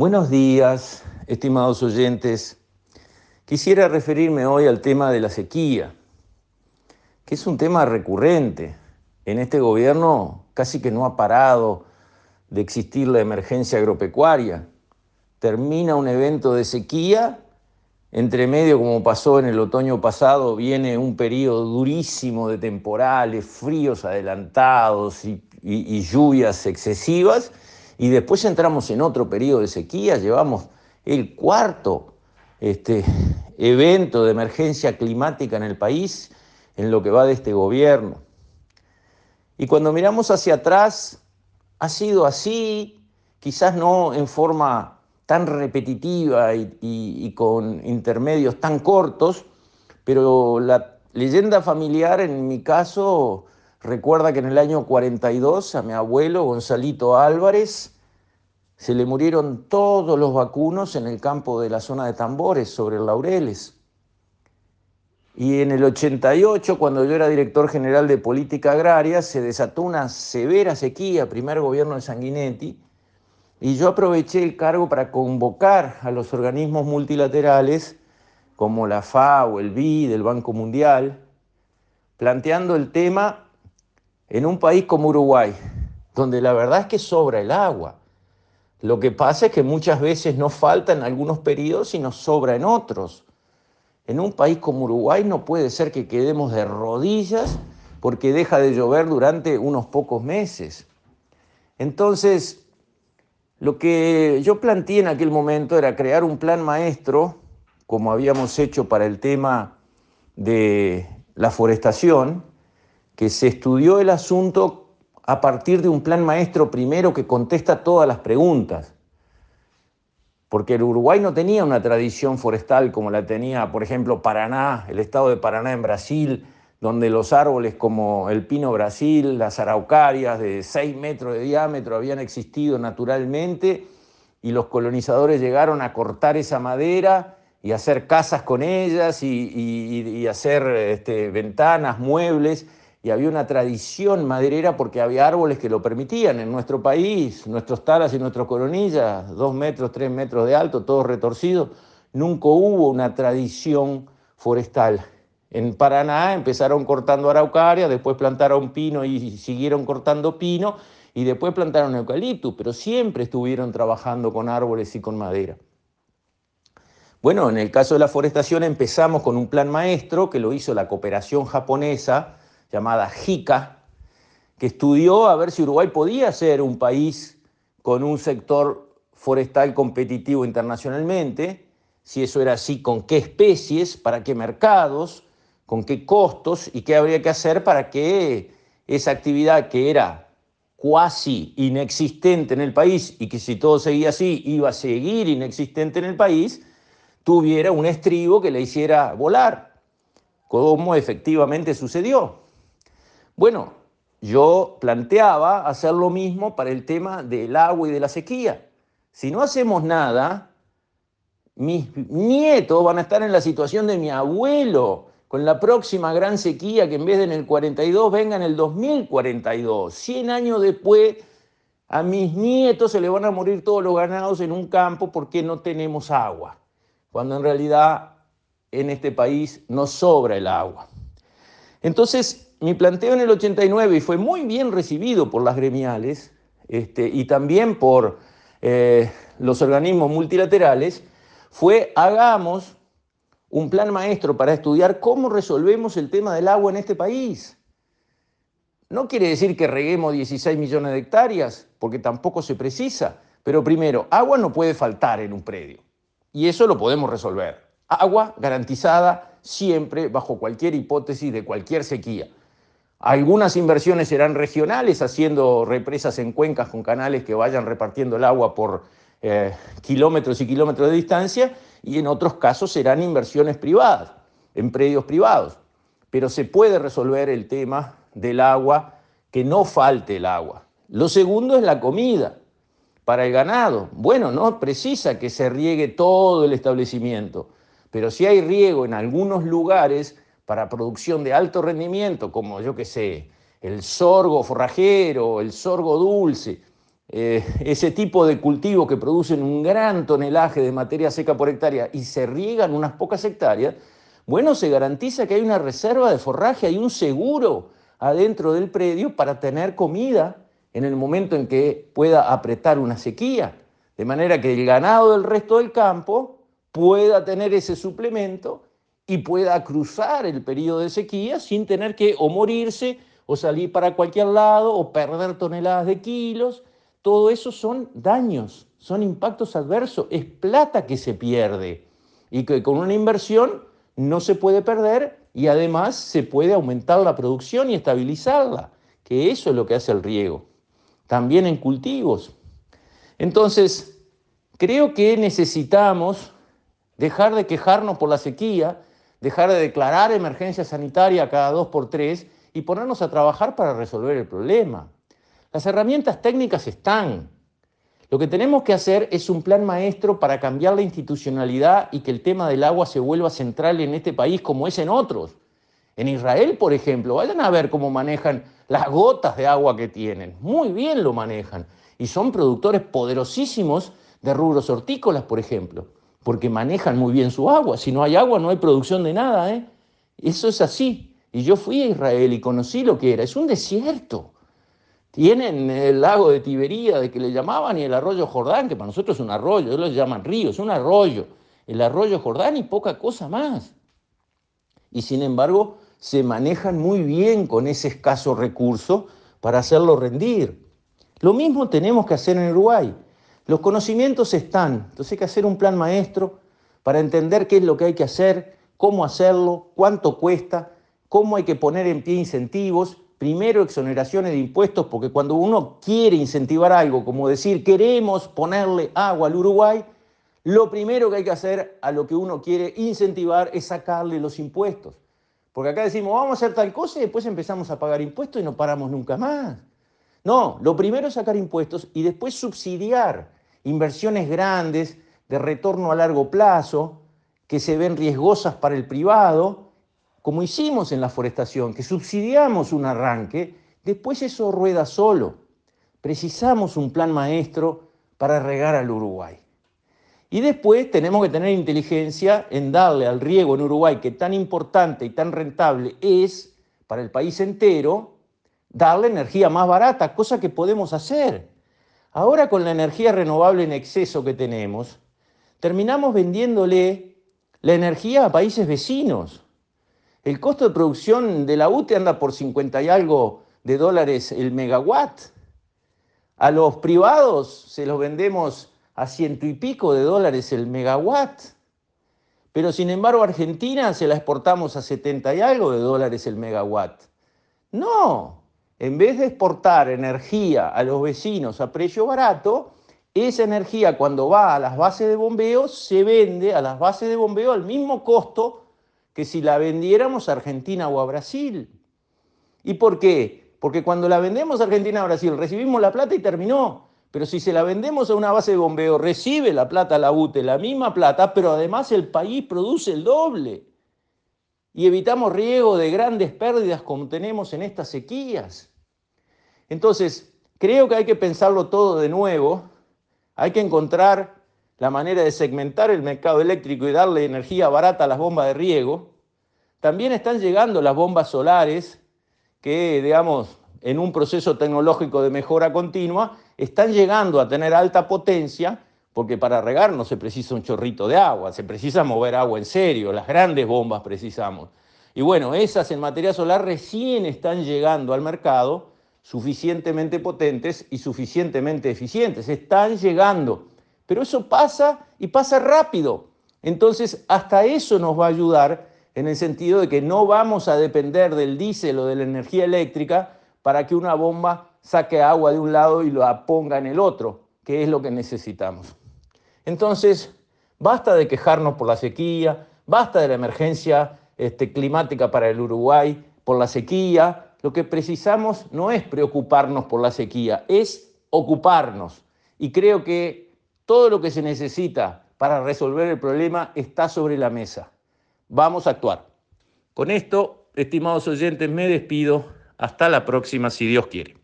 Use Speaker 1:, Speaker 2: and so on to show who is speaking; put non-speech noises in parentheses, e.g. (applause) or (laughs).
Speaker 1: Buenos días, estimados oyentes. Quisiera referirme hoy al tema de la sequía, que es un tema recurrente. En este gobierno casi que no ha parado de existir la emergencia agropecuaria. Termina un evento de sequía, entre medio, como pasó en el otoño pasado, viene un periodo durísimo de temporales, fríos adelantados y, y lluvias excesivas, y después entramos en otro periodo de sequía, llevamos el cuarto este, (laughs) evento de emergencia climática en el país en lo que va de este gobierno. Y cuando miramos hacia atrás, ha sido así, quizás no en forma tan repetitiva y, y, con intermedios tan cortos, pero la leyenda familiar en mi caso Recuerda que en el año 42 a mi abuelo Gonzalito Álvarez se le murieron todos los vacunos en el campo de la zona de tambores sobre el Laureles. Y en el 88, cuando yo era director general de política agraria, se desató una severa sequía, primer gobierno de Sanguinetti, y yo aproveché el cargo para convocar a los organismos multilaterales como la FAO, el BID, el Banco Mundial, planteando el tema en un país como Uruguay, donde la verdad es que sobra el agua. Lo que pasa es que muchas veces nos falta en algunos periodos y nos sobra en otros. En un país como Uruguay no puede ser que quedemos de rodillas porque deja de llover durante unos pocos meses. Entonces, lo que yo planteé en aquel momento era crear un plan maestro, como habíamos hecho para el tema de la forestación, que se estudió el asunto a partir de un plan maestro primero que contesta todas las preguntas. Porque el Uruguay no tenía una tradición forestal como la tenía, por ejemplo, Paraná, el estado de Paraná en Brasil, donde los árboles como el pino Brasil, las araucarias de 6 metros de diámetro habían existido naturalmente y los colonizadores llegaron a cortar esa madera y hacer casas con ellas y, hacer este, ventanas, muebles y había una tradición maderera porque había árboles que lo permitían. En nuestro país, nuestros talas y nuestros coronillas, dos metros, tres metros de alto, todos retorcidos, nunca hubo una tradición forestal. En Paraná empezaron cortando araucaria, después plantaron pino y siguieron cortando pino, y después plantaron eucalipto, pero siempre estuvieron trabajando con árboles y con madera. Bueno, en el caso de la forestación empezamos con un plan maestro que lo hizo la cooperación japonesa, llamada JICA, que estudió a ver si Uruguay podía ser un país con un sector forestal competitivo internacionalmente, si eso era así, con qué especies, para qué mercados, con qué costos y qué habría que hacer para que esa actividad que era cuasi inexistente en el país y que si todo seguía así iba a seguir inexistente en el país, tuviera un estribo que le hiciera volar, como efectivamente sucedió. Bueno, yo planteaba hacer lo mismo para el tema del agua y de la sequía. Si no hacemos nada, mis nietos van a estar en la situación de mi abuelo, con la próxima gran sequía que en vez de en el 42 venga en el 2042. 100 años después, a mis nietos se le van a morir todos los ganados en un campo porque no tenemos agua, cuando en realidad en este país nos sobra el agua. Entonces, mi planteo en el 89 y fue muy bien recibido por las gremiales este, y también por eh, los organismos multilaterales, fue hagamos un plan maestro para estudiar cómo resolvemos el tema del agua en este país. No quiere decir que reguemos 16 millones de hectáreas, porque tampoco se precisa, pero primero, agua no puede faltar en un predio, y eso lo podemos resolver. Agua garantizada siempre bajo cualquier hipótesis de cualquier sequía. Algunas inversiones serán regionales, haciendo represas en cuencas con canales que vayan repartiendo el agua por eh, kilómetros y kilómetros de distancia, y en otros casos serán inversiones privadas, en predios privados. Pero se puede resolver el tema del agua, que no falte el agua. Lo segundo es la comida para el ganado. Bueno, no precisa que se riegue todo el establecimiento, pero si hay riego en algunos lugares, para producción de alto rendimiento, como yo que sé, el sorgo forrajero, el sorgo dulce, eh, ese tipo de cultivos que producen un gran tonelaje de materia seca por hectárea y se riegan unas pocas hectáreas, bueno, se garantiza que hay una reserva de forraje, hay un seguro adentro del predio para tener comida en el momento en que pueda apretar una sequía, de manera que el ganado del resto del campo pueda tener ese suplemento y pueda cruzar el periodo de sequía sin tener que o morirse o salir para cualquier lado o perder toneladas de kilos. Todo eso son daños, son impactos adversos, es plata que se pierde y que con una inversión no se puede perder y además se puede aumentar la producción y estabilizarla, que eso es lo que hace el riego. También en cultivos. Entonces, creo que necesitamos dejar de quejarnos por la sequía, dejar de declarar emergencia sanitaria cada dos por tres y ponernos a trabajar para resolver el problema. Las herramientas técnicas están. Lo que tenemos que hacer es un plan maestro para cambiar la institucionalidad y que el tema del agua se vuelva central en este país como es en otros. En Israel, por ejemplo, vayan a ver cómo manejan las gotas de agua que tienen. Muy bien lo manejan. Y son productores poderosísimos de rubros hortícolas, por ejemplo, porque manejan muy bien su agua. Si no hay agua, no hay producción de nada. ¿eh? Eso es así. Y yo fui a Israel y conocí lo que era. Es un desierto. Tienen el lago de Tibería, de que le llamaban, y el arroyo Jordán, que para nosotros es un arroyo, ellos lo llaman río, es un arroyo. El arroyo Jordán y poca cosa más. Y sin embargo, se manejan muy bien con ese escaso recurso para hacerlo rendir. Lo mismo tenemos que hacer en Uruguay. Los conocimientos están, entonces hay que hacer un plan maestro para entender qué es lo que hay que hacer, cómo hacerlo, cuánto cuesta, cómo hay que poner en pie incentivos Primero, exoneraciones de impuestos, porque cuando uno quiere incentivar algo, como decir queremos ponerle agua al Uruguay, lo primero que hay que hacer a lo que uno quiere incentivar es sacarle los impuestos. Porque acá decimos, vamos a hacer tal cosa y después empezamos a pagar impuestos y no paramos nunca más. No, lo primero es sacar impuestos y después subsidiar inversiones grandes de retorno a largo plazo que se ven riesgosas para el privado como hicimos en la forestación, que subsidiamos un arranque, después eso rueda solo. Precisamos un plan maestro para regar al Uruguay. Y después tenemos que tener inteligencia en darle al riego en Uruguay, que tan importante y tan rentable es para el país entero, darle energía más barata, cosa que podemos hacer. Ahora con la energía renovable en exceso que tenemos, terminamos vendiéndole la energía a países vecinos. El costo de producción de la UTE anda por 50 y algo de dólares el megawatt. A los privados se los vendemos a ciento y pico de dólares el megawatt. Pero sin embargo a Argentina se la exportamos a 70 y algo de dólares el megawatt. No, en vez de exportar energía a los vecinos a precio barato, esa energía cuando va a las bases de bombeo se vende a las bases de bombeo al mismo costo que si la vendiéramos a Argentina o a Brasil. ¿Y por qué? Porque cuando la vendemos a Argentina o a Brasil recibimos la plata y terminó. Pero si se la vendemos a una base de bombeo, recibe la plata la UTE, la misma plata, pero además el país produce el doble. Y evitamos riego de grandes pérdidas como tenemos en estas sequías. Entonces, creo que hay que pensarlo todo de nuevo. Hay que encontrar la manera de segmentar el mercado eléctrico y darle energía barata a las bombas de riego. También están llegando las bombas solares que, digamos, en un proceso tecnológico de mejora continua, están llegando a tener alta potencia, porque para regar no se precisa un chorrito de agua, se precisa mover agua en serio, las grandes bombas precisamos. Y bueno, esas en materia solar recién están llegando al mercado suficientemente potentes y suficientemente eficientes, están llegando. Pero eso pasa y pasa rápido. Entonces, hasta eso nos va a ayudar en el sentido de que no vamos a depender del diésel o de la energía eléctrica para que una bomba saque agua de un lado y la ponga en el otro, que es lo que necesitamos. Entonces, basta de quejarnos por la sequía, basta de la emergencia este, climática para el Uruguay, por la sequía. Lo que precisamos no es preocuparnos por la sequía, es ocuparnos. Y creo que todo lo que se necesita para resolver el problema está sobre la mesa. Vamos a actuar. Con esto, estimados oyentes, me despido. Hasta la próxima, si Dios quiere.